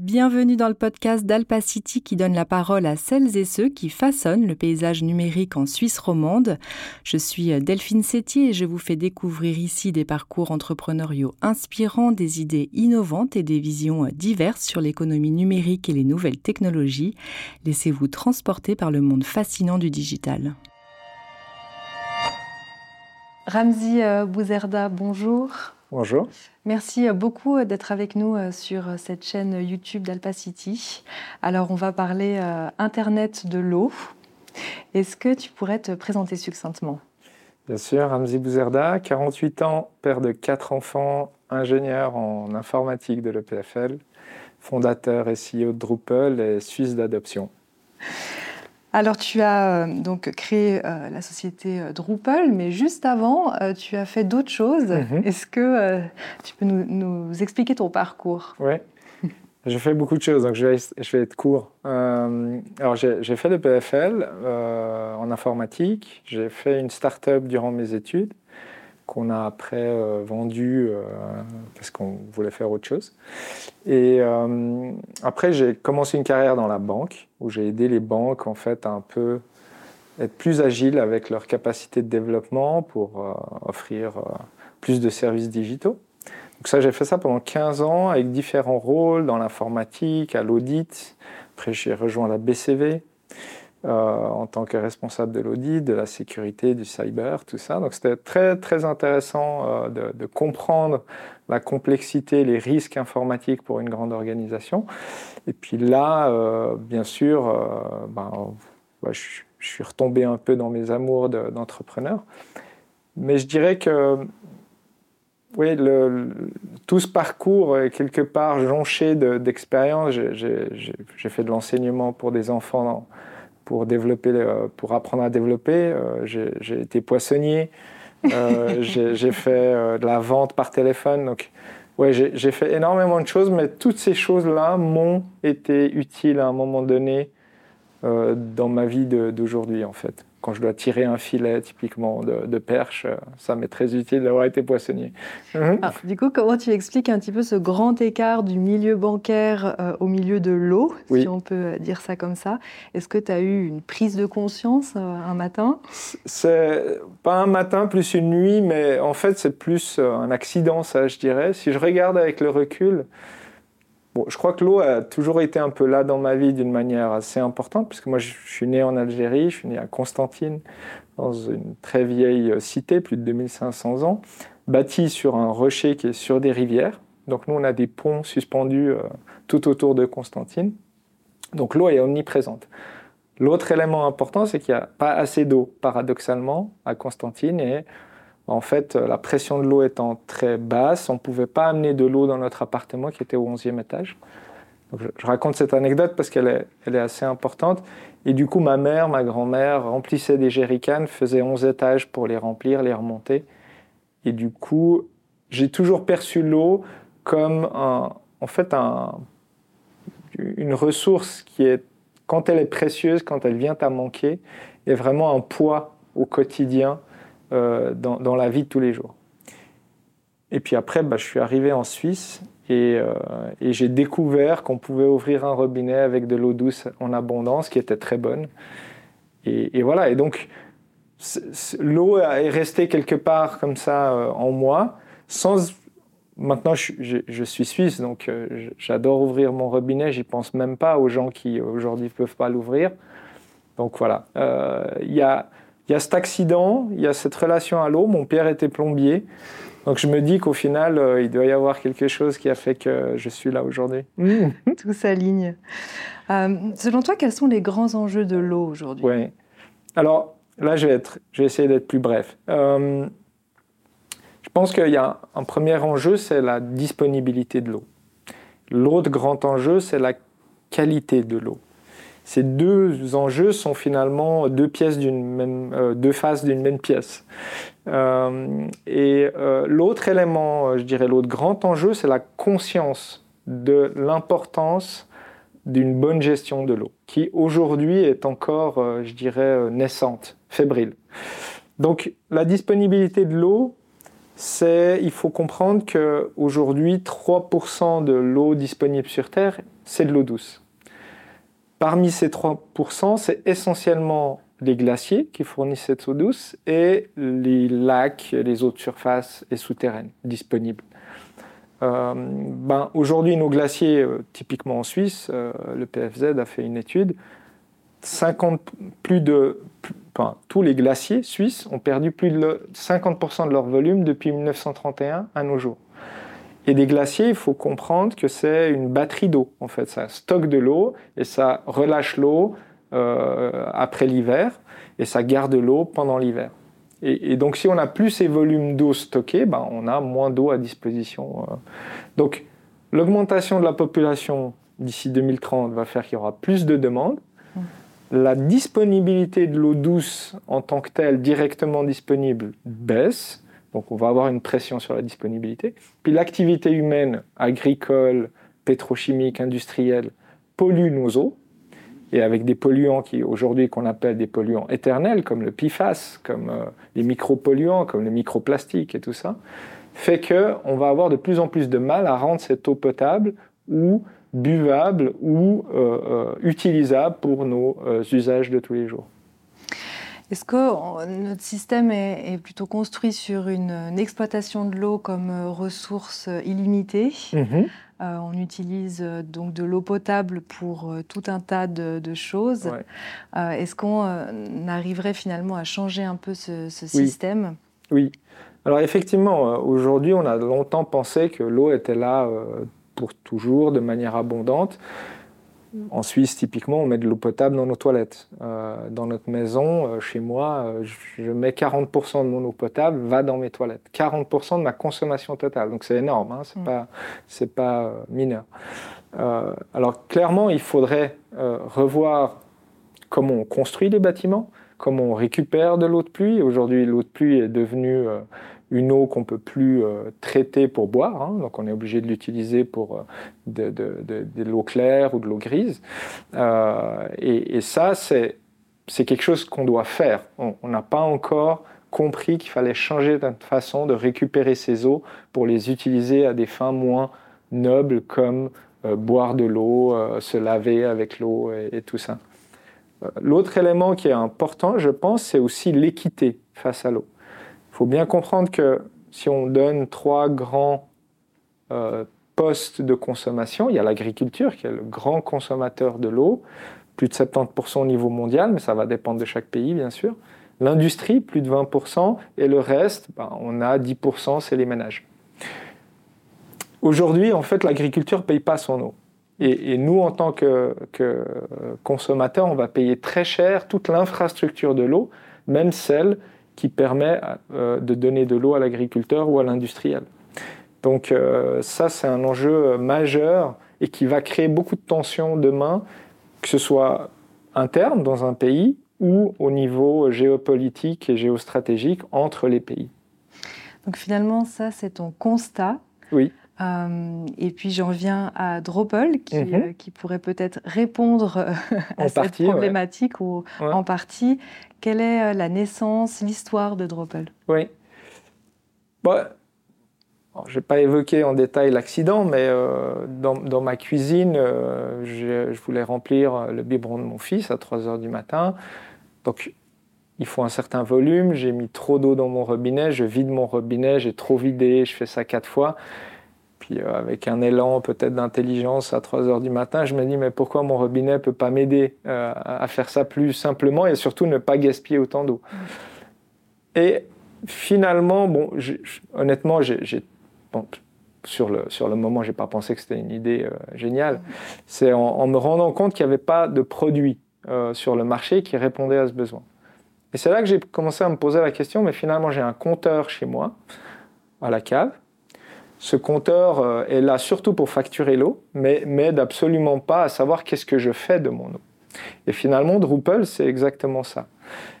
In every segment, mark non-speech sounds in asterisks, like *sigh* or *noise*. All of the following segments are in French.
Bienvenue dans le podcast d'Alpacity qui donne la parole à celles et ceux qui façonnent le paysage numérique en Suisse romande. Je suis Delphine Sétier et je vous fais découvrir ici des parcours entrepreneuriaux inspirants, des idées innovantes et des visions diverses sur l'économie numérique et les nouvelles technologies. Laissez-vous transporter par le monde fascinant du digital. Ramzi euh, Bouzerda, bonjour. Bonjour. Merci euh, beaucoup euh, d'être avec nous sur cette chaîne YouTube d'Alpacity. Alors, on va parler Internet de l'eau. Est-ce que tu pourrais te présenter succinctement? Bien sûr, Ramzi Bouzerda, 48 ans, père de quatre enfants, ingénieur en informatique de l'EPFL, fondateur et CEO de Drupal et Suisse d'adoption. Alors, tu as euh, donc créé euh, la société euh, Drupal, mais juste avant, tu as fait d'autres choses. Mhm. Est-ce que tu peux nous, expliquer ton parcours? Oui, *laughs* j'ai fait beaucoup de choses, donc je vais, je vais être court. alors, j'ai fait le PFL en informatique. J'ai fait une start-up durant mes études qu'on a après euh, vendu euh, parce qu'on voulait faire autre chose. Et euh, après, j'ai commencé une carrière dans la banque où j'ai aidé les banques en fait à un peu être plus agiles avec leur capacité de développement pour offrir plus de services digitaux. Donc ça, j'ai fait ça pendant 15 ans avec différents rôles dans l'informatique, à l'audit. Après, j'ai rejoint la BCV. Euh, en tant que responsable de l'audit, de la sécurité, du cyber, tout ça. Donc c'était très très intéressant euh, de, comprendre la complexité, les risques informatiques pour une grande organisation. Et puis là, euh, bien sûr, ben, je, suis retombé un peu dans mes amours d'entrepreneur. Mais je dirais que oui, tout ce parcours est quelque part jonché d'expérience. J'ai fait de l'enseignement pour des enfants pour, développer, pour apprendre à développer. Euh, j'ai été poissonnier, euh, *laughs* j'ai fait euh, de la vente par téléphone. Donc, ouais, j'ai fait énormément de choses, mais toutes ces choses-là m'ont été utiles à un moment donné dans ma vie d'aujourd'hui, en fait quand je dois tirer un filet typiquement de, perche, euh, ça m'est très utile d'avoir été poissonnier. Mhm. Du coup, comment tu expliques un petit peu ce grand écart du milieu bancaire euh, au milieu de l'eau, si on peut dire ça comme ça? Est-ce que tu as eu une prise de conscience euh, un matin? C'est pas un matin, plus une nuit, mais en fait c'est plus un accident, ça je dirais. Si je regarde avec le recul, Bon, je crois que l'eau a toujours été un peu là dans ma vie d'une manière assez importante, puisque moi je suis né en Algérie, je suis né à Constantine, dans une très vieille cité, plus de 2500 ans, bâtie sur un rocher qui est sur des rivières. Donc nous on a des ponts suspendus euh, tout autour de Constantine. Donc l'eau est omniprésente. L'autre élément important, c'est qu'il n'y a pas assez d'eau, paradoxalement, à Constantine, et en fait, euh, la pression de l'eau étant très basse, on ne pouvait pas amener de l'eau dans notre appartement qui était au 11e étage. je, raconte cette anecdote parce qu'elle est, assez importante. Et du coup, ma mère, ma grand-mère remplissaient des jerrycans, faisaient 11 étages pour les remplir, les remonter. Et du coup, j'ai toujours perçu l'eau comme en fait une ressource qui est, quand elle est précieuse, quand elle vient à manquer, est vraiment un poids au quotidien euh, dans, la vie de tous les jours. Et puis après, bah, je suis arrivé en Suisse et, euh, j'ai découvert qu'on pouvait ouvrir un robinet avec de l'eau douce en abondance, qui était très bonne. Et, voilà, et donc l'eau est restée quelque part comme ça euh, en moi. Maintenant, je, suis suisse, donc j'adore ouvrir mon robinet. J'y pense même pas aux gens qui aujourd'hui ne peuvent pas l'ouvrir. Donc voilà, il y a il y a cet accident, il y a cette relation à l'eau. Mon père était plombier. Donc je me dis qu'au final, euh, il doit y avoir quelque chose qui a fait que je suis là aujourd'hui. *laughs* Tout s'aligne. Euh, selon toi, quels sont les grands enjeux de l'eau aujourd'hui? Oui. Alors là, je vais, être, je vais essayer d'être plus bref. Euh, je pense qu'il y a un premier enjeu, c'est la disponibilité de l'eau. L'autre grand enjeu, c'est la qualité de l'eau ces deux enjeux sont finalement deux pièces d'une même, euh, deux faces d'une même pièce. Euh, et euh, l'autre élément, je dirais l'autre grand enjeu, c'est la conscience de l'importance d'une bonne gestion de l'eau, qui aujourd'hui est encore, je dirais, naissante, fébrile. Donc la disponibilité de l'eau, c'est il faut comprendre qu'aujourd'hui, 3% de l'eau disponible sur Terre, c'est de l'eau douce. Parmi ces 3%, c'est essentiellement les glaciers qui fournissent cette eau douce et les lacs, les eaux de surface et souterraines disponibles. Euh, ben, Aujourd'hui, nos glaciers, euh, typiquement en Suisse, euh, le PFZ a fait une étude, 50, plus de, enfin, tous les glaciers suisses ont perdu plus de 50% de leur volume depuis 1931 à nos jours. Et des glaciers, il faut comprendre que c'est une batterie d'eau. En fait, ça stocke de l'eau et ça relâche l'eau après l'hiver et ça garde l'eau pendant l'hiver. Et, donc, si on a plus ces volumes d'eau stockés, ben, on a moins d'eau à disposition. Euh. Donc, l'augmentation de la population d'ici 2030 va faire qu'il y aura plus de demandes. Mmh. La disponibilité de l'eau douce en tant que telle, directement disponible, baisse. Donc, on va avoir une pression sur la disponibilité. Puis, l'activité humaine, agricole, pétrochimique, industrielle, pollue nos eaux et avec des polluants qui aujourd'hui qu'on appelle des polluants éternels, comme le PFAS, comme euh, les micropolluants, comme le microplastique et tout ça, fait qu'on va avoir de plus en plus de mal à rendre cette eau potable ou buvable ou euh, euh, utilisable pour nos usages de tous les jours. Est-ce que notre système est, plutôt construit sur une, exploitation de l'eau comme ressource illimitée mm-hmm. Euh, on utilise euh, donc de l'eau potable pour euh, tout un tas de, choses. Est-ce qu'on arriverait finalement à changer un peu ce, système? Oui. Alors effectivement, aujourd'hui, on a longtemps pensé que l'eau était là pour toujours, de manière abondante. En Suisse, typiquement, on met de l'eau potable dans nos toilettes. Euh, dans notre maison, euh, chez moi, euh, je mets 40% de mon eau potable va dans mes toilettes. 40% de ma consommation totale. Donc c'est énorme, hein, c'est mm. pas, c'est pas mineur. alors clairement, il faudrait revoir comment on construit les bâtiments, comment on récupère de l'eau de pluie. Aujourd'hui, l'eau de pluie est devenue une eau qu'on peut plus euh, traiter pour boire, hein. donc on est obligé de l'utiliser pour euh, de, l'eau claire ou de l'eau grise. Euh, et, ça, c'est quelque chose qu'on doit faire. On n'a pas encore compris qu'il fallait changer de façon de récupérer ces eaux pour les utiliser à des fins moins nobles comme boire de l'eau, se laver avec l'eau et, tout ça. L'autre élément qui est important, je pense, c'est aussi l'équité face à l'eau. Il faut bien comprendre que si on donne trois grands euh, postes de consommation, il y a l'agriculture qui est le grand consommateur de l'eau, plus de 70% au niveau mondial, mais ça va dépendre de chaque pays bien sûr. L'industrie, plus de 20%, et le reste, ben, on a 10%, c'est les ménages. Aujourd'hui, en fait, l'agriculture ne paye pas son eau. Et, nous, en tant que, que consommateurs, on va payer très cher toute l'infrastructure de l'eau, même celle qui permet euh, de donner de l'eau à l'agriculteur ou à l'industriel. Donc euh, ça, c'est un enjeu majeur et qui va créer beaucoup de tensions demain, que ce soit interne dans un pays ou au niveau géopolitique et géostratégique entre les pays. Donc finalement, ça, c'est ton constat. Oui. Euh, et puis j'en viens à qui, mhm. qui pourrait peut-être répondre à cette problématique ou en partie. Quelle est euh, la naissance, l'histoire de Drupal? Oui. Bon, je n'ai pas évoqué en détail l'accident, mais euh, dans, ma cuisine, euh, je, voulais remplir le biberon de mon fils à 3 heures du matin. Donc, il faut un certain volume. J'ai mis trop d'eau dans mon robinet. Je vide mon robinet. J'ai trop vidé. Je fais ça quatre fois. Puis euh, avec un élan peut-être d'intelligence à 3 heures du matin, je me dis mais pourquoi mon robinet peut pas m'aider euh, à faire ça plus simplement et surtout ne pas gaspiller autant d'eau? Et finalement, bon, honnêtement, j'ai, sur, le, sur le moment, j'ai pas pensé que c'était une idée euh, géniale. C'est en, me rendant compte qu'il n'y avait pas de produit sur le marché qui répondait à ce besoin. Et c'est là que j'ai commencé à me poser la question, mais finalement j'ai un compteur chez moi, à la cave, ce compteur euh, est là surtout pour facturer l'eau, mais m'aide absolument pas à savoir qu'est-ce que je fais de mon eau. Et finalement, Drupal, c'est exactement ça.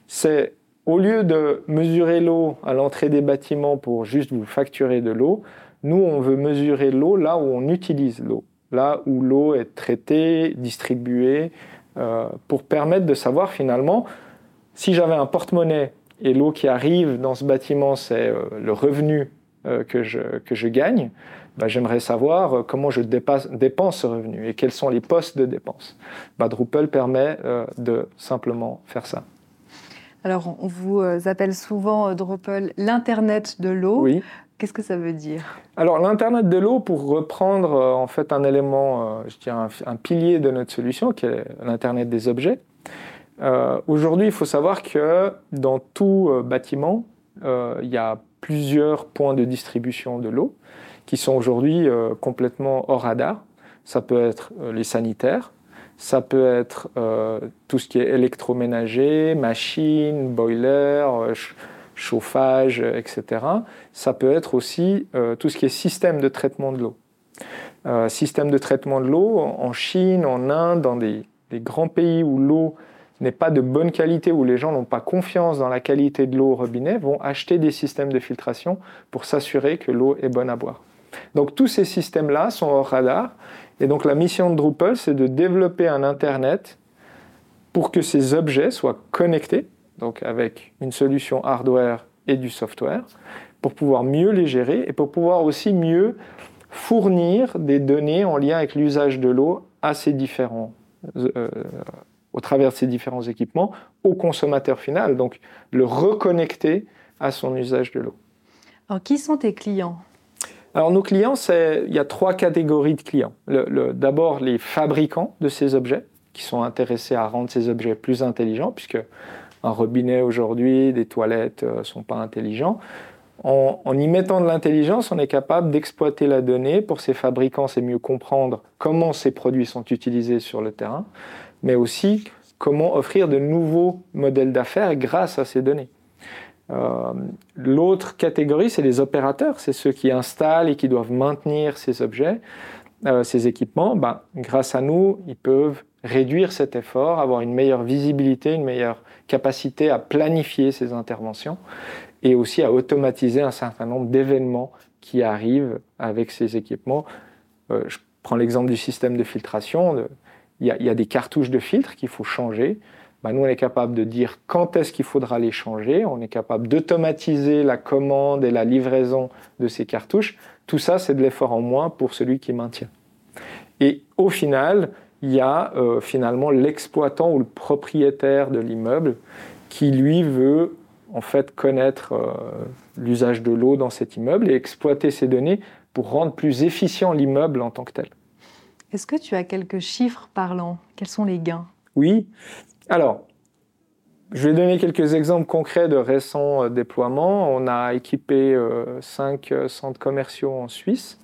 C'est au lieu de mesurer l'eau à l'entrée des bâtiments pour juste vous facturer de l'eau, nous, on veut mesurer l'eau là où on utilise l'eau, là où l'eau est traitée, distribuée, euh, pour permettre de savoir finalement si j'avais un porte-monnaie et l'eau qui arrive dans ce bâtiment, c'est euh, le revenu que, je, que je gagne, bah, j'aimerais savoir comment je dépasse, dépense ce revenu et quels sont les postes de dépenses. Bah, Drupal permet de simplement faire ça. Alors, on vous appelle souvent Drupal l'Internet de l'eau. Oui. Qu'est-ce que ça veut dire? Alors l'Internet de l'eau, pour reprendre euh, en fait un élément, euh, je dirais un, pilier de notre solution, qui est l'Internet des objets. Euh, aujourd'hui, il faut savoir que dans tout bâtiment, il y a plusieurs points de distribution de l'eau qui sont aujourd'hui complètement hors radar. Ça peut être les sanitaires, ça peut être tout ce qui est électroménager, machines, boiler, chauffage, etc. Ça peut être aussi euh, tout ce qui est système de traitement de l'eau. Euh, système de traitement de l'eau en Chine, en Inde, dans des, grands pays où l'eau n'est pas de bonne qualité, où les gens n'ont pas confiance dans la qualité de l'eau au robinet, vont acheter des systèmes de filtration pour s'assurer que l'eau est bonne à boire. Donc tous ces systèmes-là sont hors radar. Et donc la mission de Drupal, c'est de développer un Internet pour que ces objets soient connectés donc avec une solution hardware et du software, pour pouvoir mieux les gérer et pour pouvoir aussi mieux fournir des données en lien avec l'usage de l'eau à ces différents, euh, au travers de ces différents équipements au consommateur final, donc le reconnecter à son usage de l'eau. Alors, qui sont tes clients? Alors nos clients, il y a trois catégories de clients. D'abord les fabricants de ces objets, qui sont intéressés à rendre ces objets plus intelligents, puisque un robinet aujourd'hui, des toilettes ne euh, sont pas intelligents. En, y mettant de l'intelligence, on est capable d'exploiter la donnée. Pour ces fabricants, c'est mieux comprendre comment ces produits sont utilisés sur le terrain, mais aussi comment offrir de nouveaux modèles d'affaires grâce à ces données. Euh, l'autre catégorie, c'est les opérateurs, c'est ceux qui installent et qui doivent maintenir ces objets, euh, ces équipements. Ben, grâce à nous, ils peuvent réduire cet effort, avoir une meilleure visibilité, une meilleure capacité à planifier ces interventions et aussi à automatiser un certain nombre d'événements qui arrivent avec ces équipements. Euh, je prends l'exemple du système de filtration. Il y, a des cartouches de filtre qu'il faut changer. Ben, nous, on est capable de dire quand est-ce qu'il faudra les changer. On est capable d'automatiser la commande et la livraison de ces cartouches. Tout ça, c'est de l'effort en moins pour celui qui maintient. Et au final, il y a euh, finalement l'exploitant ou le propriétaire de l'immeuble qui lui veut en fait connaître euh, l'usage de l'eau dans cet immeuble et exploiter ces données pour rendre plus efficient l'immeuble en tant que tel. Est-ce que tu as quelques chiffres parlants? Quels sont les gains? Oui. Alors, je vais donner quelques exemples concrets de récents euh, déploiements. On a équipé cinq centres commerciaux en Suisse,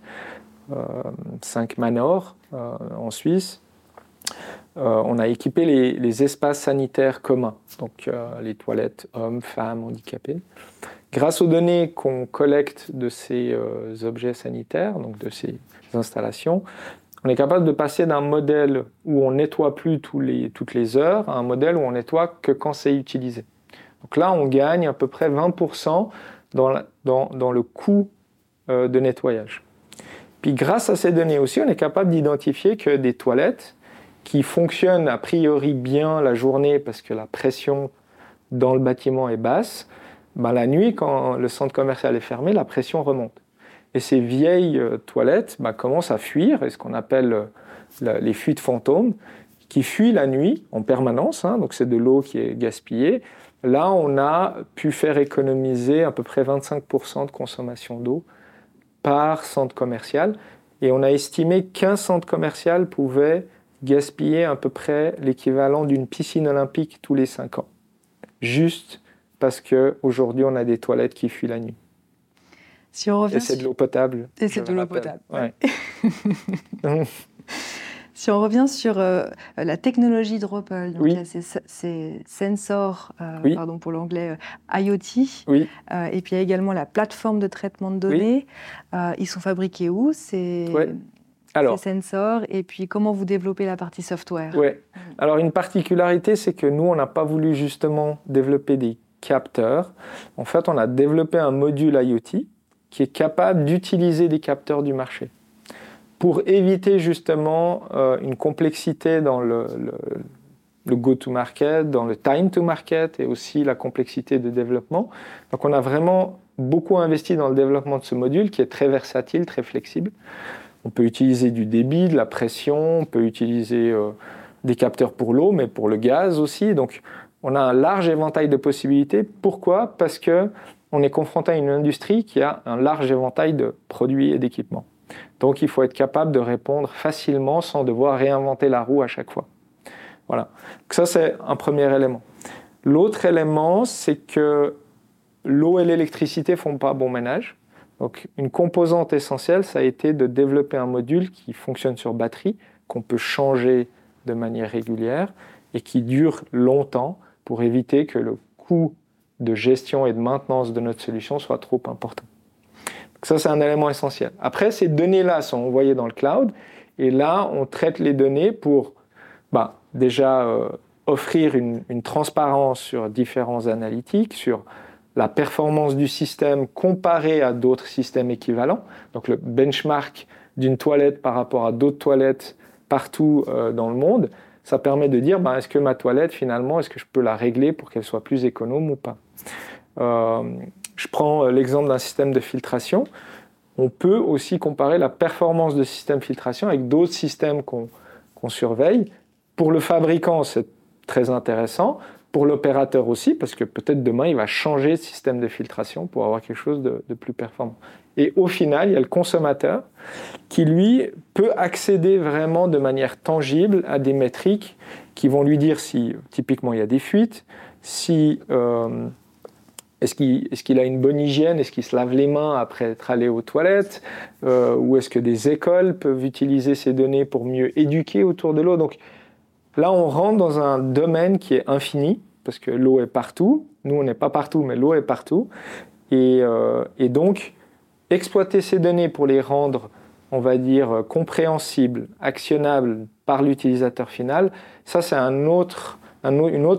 cinq manors en Suisse, euh, on a équipé les, espaces sanitaires communs, donc euh, les toilettes hommes, femmes, handicapés. Grâce aux données qu'on collecte de ces euh, objets sanitaires, donc de ces installations, on est capable de passer d'un modèle où on nettoie plus toutes les heures à un modèle où on nettoie que quand c'est utilisé. Donc là, on gagne à peu près 20% dans le coût de nettoyage. Puis grâce à ces données aussi, on est capable d'identifier que des toilettes qui fonctionne a priori bien la journée parce que la pression dans le bâtiment est basse, ben la nuit, quand le centre commercial est fermé, la pression remonte. Et ces vieilles euh, toilettes ben, commencent à fuir, et ce qu'on appelle euh, les fuites fantômes, qui fuient la nuit en permanence, hein, donc c'est de l'eau qui est gaspillée. Là, on a pu faire économiser à peu près 25% de consommation d'eau par centre commercial, et on a estimé qu'un centre commercial pouvait gaspiller à peu près l'équivalent d'une piscine olympique tous les 5 ans. Juste parce qu'aujourd'hui, on a des toilettes qui fuient la nuit. Si on revient Et c'est de l'eau potable. Et c'est de l'eau potable. *laughs* si on revient sur euh, la technologie Drupal, donc il ces, sensors, euh, pardon pour l'anglais, euh, IoT, oui. et puis il y a également la plateforme de traitement de données. ils sont fabriqués où? C'est alors, ces sensors et puis comment vous développez la partie software? Oui. Alors une particularité, c'est que nous, on n'a pas voulu justement développer des capteurs. En fait, on a développé un module IoT qui est capable d'utiliser des capteurs du marché pour éviter justement euh, une complexité dans le, go-to-market, dans le time-to-market et aussi la complexité de développement. Donc on a vraiment beaucoup investi dans le développement de ce module qui est très versatile, très flexible. On peut utiliser du débit, de la pression, on peut utiliser euh, des capteurs pour l'eau, mais pour le gaz aussi. Donc, on a un large éventail de possibilités. Pourquoi? Parce que on est confronté à une industrie qui a un large éventail de produits et d'équipements. Donc, il faut être capable de répondre facilement sans devoir réinventer la roue à chaque fois. Voilà. Donc ça, c'est un premier élément. L'autre élément, c'est que l'eau et l'électricité font pas bon ménage. Donc, une composante essentielle, ça a été de développer un module qui fonctionne sur batterie, qu'on peut changer de manière régulière et qui dure longtemps pour éviter que le coût de gestion et de maintenance de notre solution soit trop important. Donc ça, c'est un élément essentiel. Après, ces données-là sont envoyées dans le cloud et là, on traite les données pour bah, déjà euh, offrir une, transparence sur différents analytiques, sur la performance du système comparée à d'autres systèmes équivalents. Donc le benchmark d'une toilette par rapport à d'autres toilettes partout euh, dans le monde, ça permet de dire ben, est-ce que ma toilette finalement, est-ce que je peux la régler pour qu'elle soit plus économe ou pas? Euh, je prends euh, l'exemple d'un système de filtration. On peut aussi comparer la performance de système de filtration avec d'autres systèmes qu'on surveille. Pour le fabricant, c'est très intéressant. Pour l'opérateur aussi, parce que peut-être demain, il va changer de système de filtration pour avoir quelque chose de, plus performant. Et au final, il y a le consommateur qui, lui, peut accéder vraiment de manière tangible à des métriques qui vont lui dire si, typiquement, il y a des fuites, si euh, est-ce qu'il a une bonne hygiène, est-ce qu'il se lave les mains après être allé aux toilettes, euh, ou est-ce que des écoles peuvent utiliser ces données pour mieux éduquer autour de l'eau? Donc là, on rentre dans un domaine qui est infini, parce que l'eau est partout. Nous, on n'est pas partout, mais l'eau est partout. Et, euh, donc, exploiter ces données pour les rendre, on va dire, compréhensibles, actionnables par l'utilisateur final, ça c'est une autre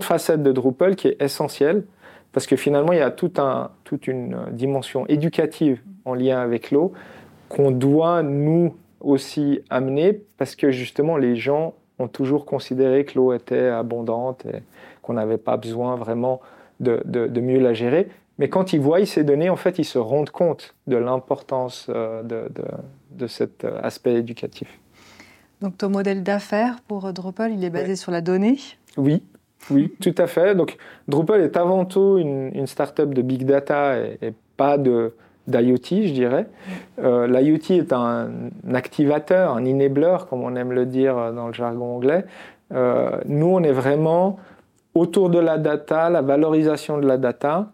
facette de Drupal qui est essentielle parce que finalement il y a tout un, toute une dimension éducative en lien avec l'eau qu'on doit nous aussi amener parce que justement les gens ont toujours considéré que l'eau était abondante et qu'on n'avait pas besoin vraiment de, de, de mieux la gérer. Mais quand ils voient ces données, en fait, ils se rendent compte de l'importance euh, de, de, de, cet euh, aspect éducatif. Donc ton modèle d'affaires pour Drupal, il est basé sur la donnée? Oui, oui, tout à fait. Donc Drupal est avant tout une, start-up de big data et, et pas de d'IoT, je dirais. Euh, L'IoT est un, activateur, un enabler, comme on aime le dire dans le jargon anglais. Euh, nous, on est vraiment autour de la data, la valorisation de la data,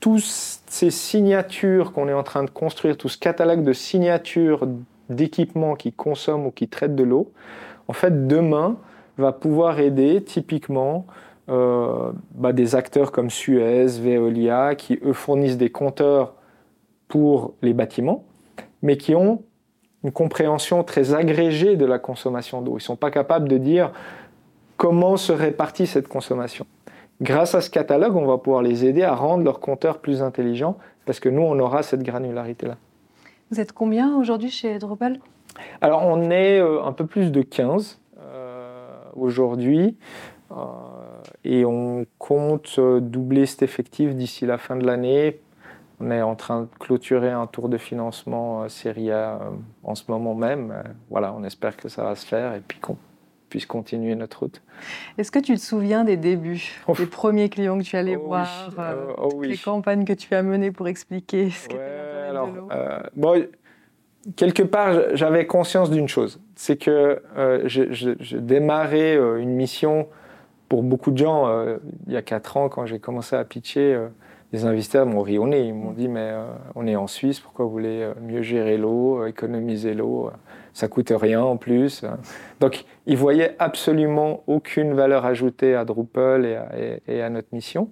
toutes ces signatures qu'on est en train de construire, tout ce catalogue de signatures d'équipements qui consomment ou qui traitent de l'eau, en fait, demain, va pouvoir aider typiquement euh, bah, des acteurs comme Suez, Veolia, qui eux fournissent des compteurs pour les bâtiments, mais qui ont une compréhension très agrégée de la consommation d'eau. Ils ne sont pas capables de dire comment se répartit cette consommation. Grâce à ce catalogue, on va pouvoir les aider à rendre leurs compteurs plus intelligents parce que nous, on aura cette granularité-là. Vous êtes combien aujourd'hui chez Drupal? Alors, on est euh, un peu plus de 15 euh, aujourd'hui euh, et on compte euh, doubler cet effectif d'ici la fin de l'année. On est en train de clôturer un tour de financement euh, série A en ce moment même. voilà, on espère que ça va se faire et puis qu'on puisse continuer notre route. Est-ce que tu te souviens des débuts, des premiers clients que tu allais oh voir, oui. euh, oh oui. les campagnes que tu as menées pour expliquer ce ouais, qu'était alors, euh, bon, quelque part, j'avais conscience d'une chose, c'est que euh, je, démarrais euh, une mission pour beaucoup de gens euh, il y a quatre ans quand j'ai commencé à pitcher. Euh, les investisseurs m'ont ri au nez. Ils m'ont dit Mais euh, on est en Suisse, pourquoi vous voulez mieux gérer l'eau, économiser l'eau ça coûte rien en plus. Donc, ils voyaient absolument aucune valeur ajoutée à Drupal et à notre mission.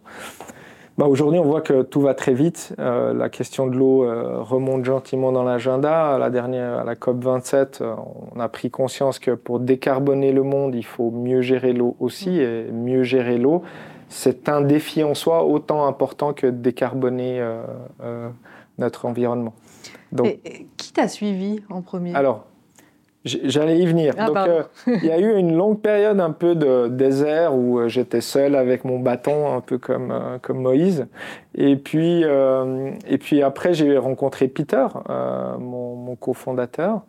Bah, Aujourd'hui, on voit que tout va très vite. Euh, la question de l'eau euh, remonte gentiment dans l'agenda. À la dernière, à la COP 27, euh, on a pris conscience que pour décarboner le monde, il faut mieux gérer l'eau aussi. Et mieux gérer l'eau, c'est un défi en soi autant important que de décarboner notre environnement. Donc, et, et qui t'a suivi en premier? Alors, J'allais y venir. Ah, Donc, euh, il y a eu une longue période un peu de désert où euh, j'étais seul avec mon bâton, un peu comme, euh, comme Moïse. Et puis, et puis après, j'ai rencontré Peter, mon, mon cofondateur,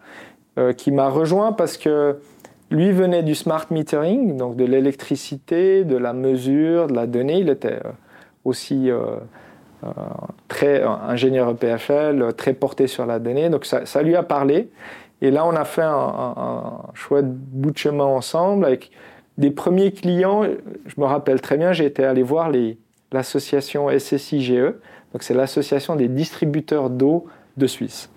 qui m'a rejoint parce que lui venait du smart metering, donc de l'électricité, de la mesure, de la donnée. Il était aussi très ingénieur EPFL, très porté sur la donnée. Donc ça, ça lui a parlé. Et là, on a fait un, chouette bout de chemin ensemble avec des premiers clients. Je me rappelle très bien, été allé voir l'association SSIGE, donc c'est l'association des distributeurs d'eau de Suisse.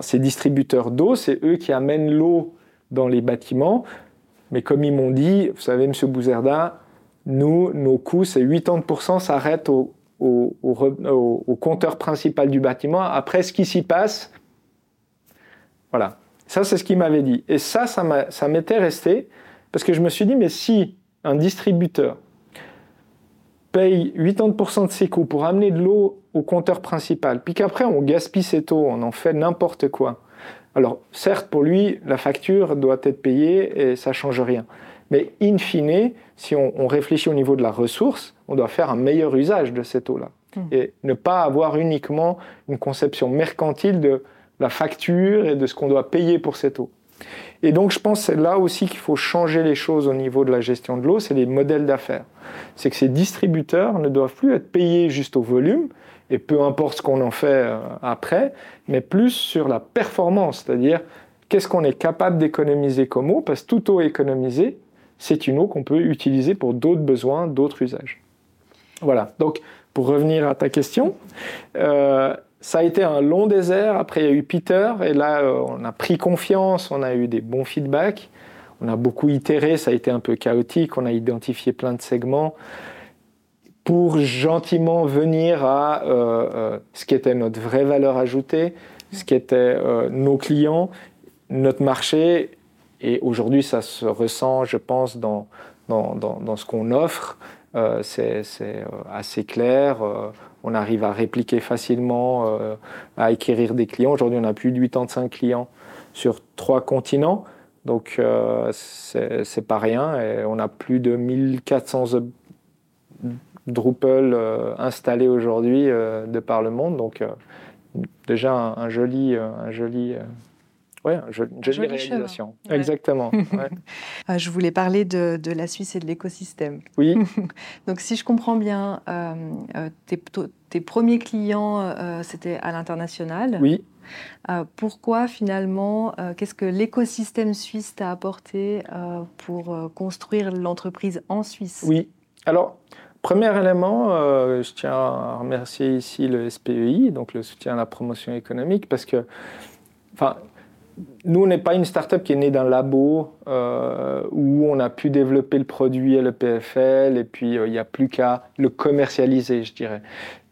ces distributeurs d'eau, c'est eux qui amènent l'eau dans les bâtiments. Mais comme ils m'ont dit, vous savez, Monsieur Bouzerda, nous, nos coûts, c'est 80% s'arrêtent au, compteur principal du bâtiment. Après, ce qui s'y passe, voilà. Ça, c'est ce qu'il m'avait dit. Et ça, ça m'était resté parce que je me suis dit, mais si un distributeur paye 80% de ses coûts pour amener de l'eau au compteur principal, puis qu'après on gaspille cette eau, on en fait n'importe quoi. Alors, certes, pour lui, la facture doit être payée et ça change rien. Mais in fine, si on, réfléchit au niveau de la ressource, on doit faire un meilleur usage de cette eau-là. Mmh. Et ne pas avoir uniquement une conception mercantile de la facture et de ce qu'on doit payer pour cette eau. Et donc je pense que c'est là aussi qu'il faut changer les choses au niveau de la gestion de l'eau, c'est les modèles d'affaires. C'est que ces distributeurs ne doivent plus être payés juste au volume, et peu importe ce qu'on en fait euh, après, mais plus sur la performance, c'est-à-dire qu'est-ce qu'on est capable d'économiser comme eau, parce que toute eau économisée, c'est une eau qu'on peut utiliser pour d'autres besoins, d'autres usages. Voilà, donc pour revenir à ta question, euh, ça a été un long désert. Après, il y a eu Peter. Et là, euh, on a pris confiance. On a eu des bons feedbacks. On a beaucoup itéré. Ça a été un peu chaotique. On a identifié plein de segments pour gentiment venir à euh, euh, ce qui était notre vraie valeur ajoutée, ce qui était nos clients, notre marché. Et aujourd'hui, ça se ressent, je pense, dans, dans, dans, dans ce qu'on offre. c'est assez clair on arrive à répliquer facilement, euh, à acquérir des clients. Aujourd'hui, on a plus de 85 clients sur trois continents. Donc, euh, c'est pas rien. Et on a plus de 1400 Drupal euh, installés aujourd'hui de par le monde. Donc, déjà un, joli, un joli oui, une jolie réalisation. Exactement. *laughs* Euh, je voulais parler de, la Suisse et de l'écosystème. Oui. *laughs* Donc, si je comprends bien, euh, euh, tes, premiers clients, c'était à l'international. Oui. pourquoi finalement, qu'est-ce que l'écosystème suisse t'a apporté pour construire l'entreprise en Suisse? Oui. Alors, Premier élément, je tiens à remercier ici le SPEI, donc le soutien à la promotion économique, parce que, enfin, nous, on n'est pas une start-up qui est née d'un labo euh, où on a pu développer le produit à l'EPFL et puis euh, il n'y a plus qu'à le commercialiser, je dirais.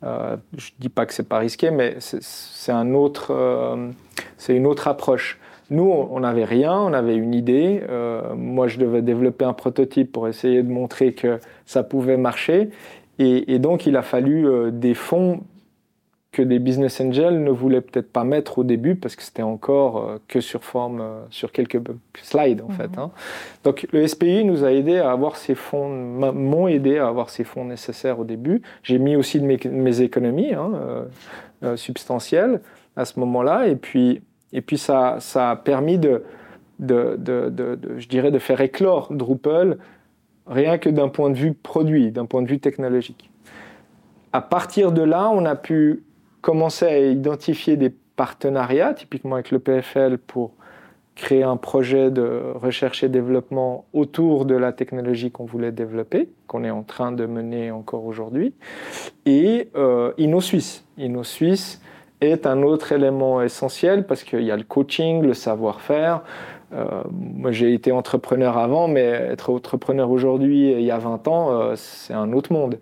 Euh, je ne dis pas que c'est pas risqué, mais c'est un une autre approche. Nous, on n'avait rien, on avait une idée. moi, je devais développer un prototype pour essayer de montrer que ça pouvait marcher. Et, et donc, il a fallu des fonds que des business angels ne voulaient peut-être pas mettre au début parce que c'était encore euh, que sur forme, euh, sur quelques slides en fait. Mhm. Hein. Donc le SPI nous a aidé à avoir ces fonds, m'ont aidé à avoir ces fonds nécessaires au début. J'ai mis aussi de mes, économies hein, euh, substantielles à ce moment-là et puis, et puis ça, ça a permis de, de, de, de, je dirais, de faire éclore Drupal rien que d'un point de vue produit, d'un point de vue technologique. À partir de là, on a pu commencer à identifier des partenariats, typiquement avec le PFL, pour créer un projet de recherche et développement autour de la technologie qu'on voulait développer, qu'on est en train de mener encore aujourd'hui. Et euh, InnoSuisse. InnoSuisse est un autre élément essentiel parce qu'il y a le coaching, le savoir-faire, moi, j'ai été entrepreneur avant, mais être entrepreneur aujourd'hui, il y a 20 ans, euh, c'est un autre monde.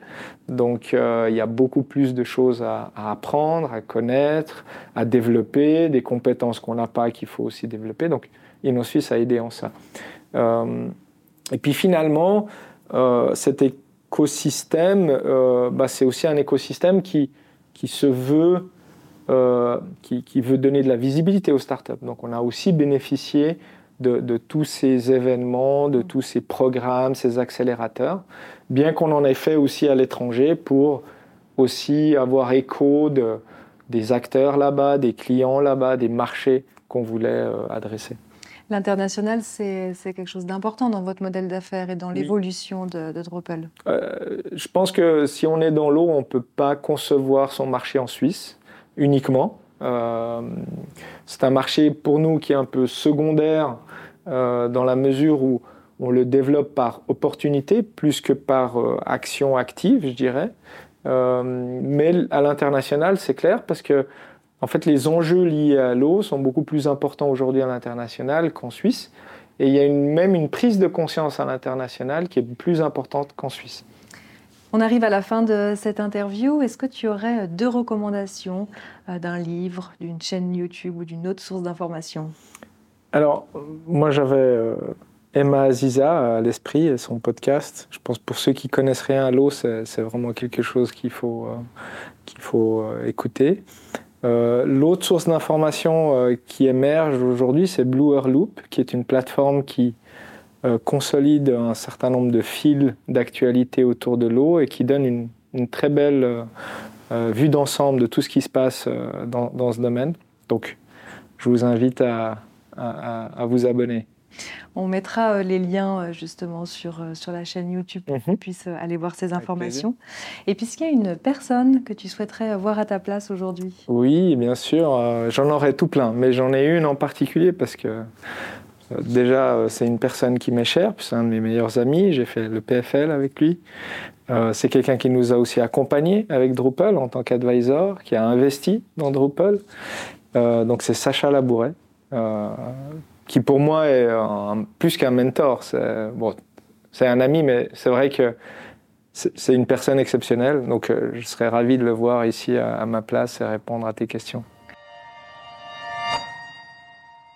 Donc, euh, il y a beaucoup plus de choses à, apprendre, à connaître, à développer, des compétences qu'on n'a pas qu'il faut aussi développer. Donc, InnoSuisse a aidé en ça. et puis finalement, cet écosystème, bah, c'est aussi un écosystème qui, qui se veut qui, veut donner de la visibilité aux startups. Donc on a aussi bénéficié de, tous ces événements, de tous ces programmes, ces accélérateurs, bien qu'on en ait fait aussi à l'étranger pour aussi avoir écho de, des acteurs là-bas, des clients là-bas, des marchés qu'on voulait euh, adresser. L'international, c'est quelque chose d'important dans votre modèle d'affaires et dans l'évolution de, de, Drupal. Euh, je pense que si on est dans l'eau, on ne peut pas concevoir son marché en Suisse uniquement. Euh, c'est un marché pour nous qui est un peu secondaire dans la mesure où on le développe par opportunité plus que par action active, je dirais. Euh, mais à l'international, c'est clair parce que en fait, les enjeux liés à l'eau sont beaucoup plus importants aujourd'hui à l'international qu'en Suisse. Et il y a même une prise de conscience à l'international qui est plus importante qu'en Suisse. On arrive à la fin de cette interview. Est-ce que tu aurais deux recommandations euh, d'un livre, d'une chaîne YouTube ou d'une autre source d'information? Alors, moi j'avais euh, Emma Aziza à l'esprit et son podcast. Je pense pour ceux qui connaissent rien à l'eau, c'est vraiment quelque chose qu'il faut, euh, qu'il faut euh, écouter. Euh, l'autre source d'information qui émerge aujourd'hui, c'est Blue Loop, qui est une plateforme qui consolide un certain nombre de fils d'actualité autour de l'eau et qui donne une, une très belle vue d'ensemble de tout ce qui se passe dans, dans, ce domaine. Donc, je vous invite à, à, à vous abonner. On mettra euh, les liens euh, justement sur, euh, sur la chaîne YouTube pour qu'on mhm. puisse aller voir ces informations. Et puisqu'il y a une personne que tu souhaiterais voir à ta place aujourd'hui? Oui, bien sûr. j'en aurais tout plein, mais j'en ai une en particulier parce que déjà, c'est une personne qui m'est chère, c'est un de mes meilleurs amis. J'ai fait le PFL avec lui. c'est quelqu'un qui nous a aussi accompagnés avec Drupal en tant qu'advisor, qui a investi dans Drupal. donc c'est Sacha Labouret, qui pour moi est plus qu'un mentor. C'est un ami, mais c'est vrai que c'est une personne exceptionnelle. Donc euh, je serais ravi de le voir ici à ma place et répondre à tes questions.